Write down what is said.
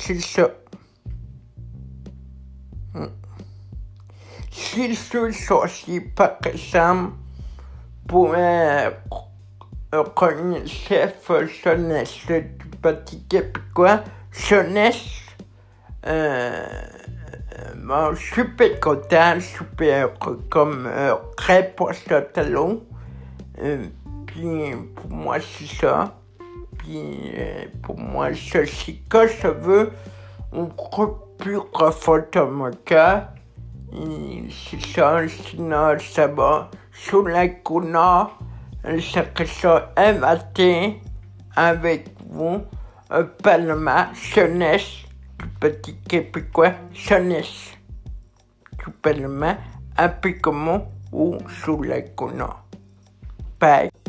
c'est ça. Si ce sorcier par exemple pourrait reconnaître jeunesse du petit québécois, jeunesse, euh, bon, super content, super comme euh, proche de talon. Euh, puis pour moi c'est ça. Puis euh, pour moi ceci que je veux, on plus mon cœur. C'est ça, sinon ça va. Sur la couleur, ça que ça inventé avec vous, un parlement jeunesse du petit québécois jeunesse. Du parlement, un peu comme ou sous la couleur. Bye.